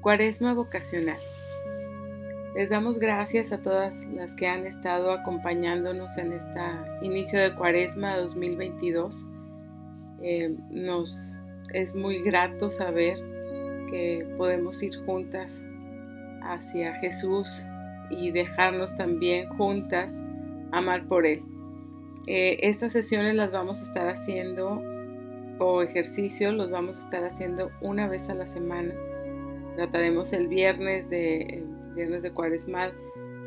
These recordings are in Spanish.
Cuaresma vocacional. Les damos gracias a todas las que han estado acompañándonos en este inicio de Cuaresma 2022. Eh, nos es muy grato saber que podemos ir juntas hacia Jesús y dejarnos también juntas amar por Él. Eh, estas sesiones las vamos a estar haciendo o ejercicios los vamos a estar haciendo una vez a la semana Trataremos el viernes de, viernes de cuaresmal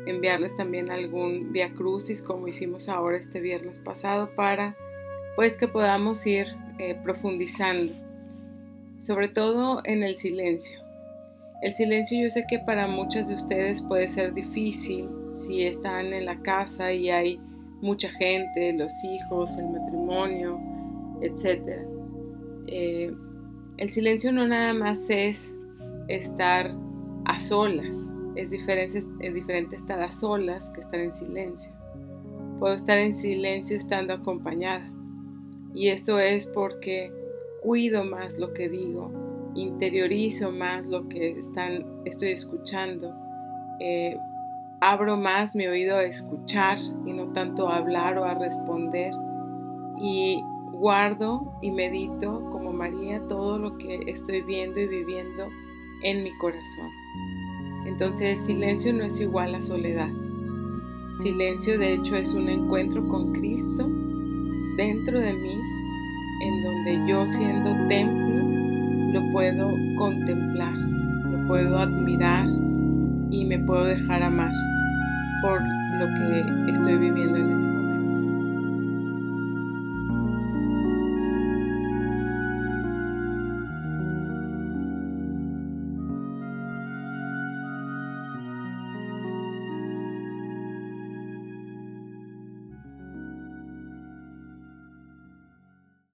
enviarles también algún via crucis como hicimos ahora este viernes pasado para pues que podamos ir eh, profundizando sobre todo en el silencio el silencio yo sé que para muchas de ustedes puede ser difícil si están en la casa y hay mucha gente, los hijos, el matrimonio, etc. Eh, el silencio no nada más es estar a solas. Es diferente, es diferente estar a solas que estar en silencio. Puedo estar en silencio estando acompañada. Y esto es porque cuido más lo que digo, interiorizo más lo que están, estoy escuchando, eh, abro más mi oído a escuchar y no tanto a hablar o a responder. Y guardo y medito como María todo lo que estoy viendo y viviendo en mi corazón. Entonces silencio no es igual a soledad. Silencio de hecho es un encuentro con Cristo dentro de mí, en donde yo siendo templo lo puedo contemplar, lo puedo admirar y me puedo dejar amar por lo que estoy viviendo en